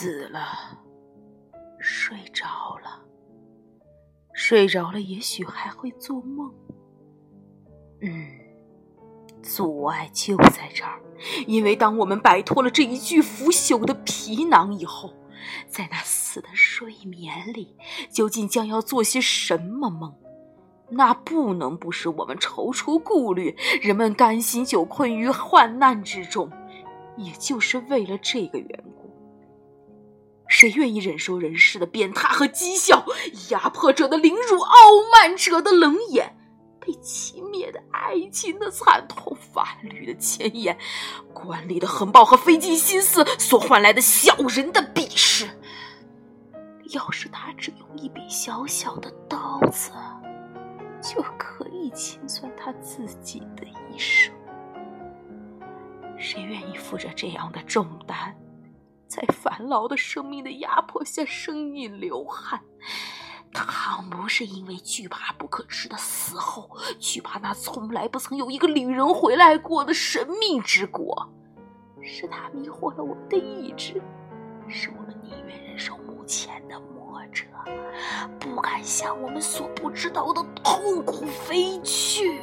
死了，睡着了，睡着了，也许还会做梦。嗯，阻碍就在这儿，因为当我们摆脱了这一具腐朽的皮囊以后，在那死的睡眠里，究竟将要做些什么梦？那不能不使我们踌躇顾虑。人们甘心久困于患难之中，也就是为了这个缘故。谁愿意忍受人世的鞭挞和讥笑，压迫者的凌辱，傲慢者的冷眼，被轻蔑的爱情的惨痛，法律的前沿，官吏的横暴和费尽心思所换来的小人的鄙视？要是他只用一柄小小的刀子。就可以清算他自己的一生。谁愿意负着这样的重担，在繁劳的生命的压迫下生饮流汗？倘不是因为惧怕不可知的死后，惧怕那从来不曾有一个旅人回来过的神秘之国，是他迷惑了我们的意志，使我们宁愿忍受目前的。者不敢向我们所不知道的痛苦飞去。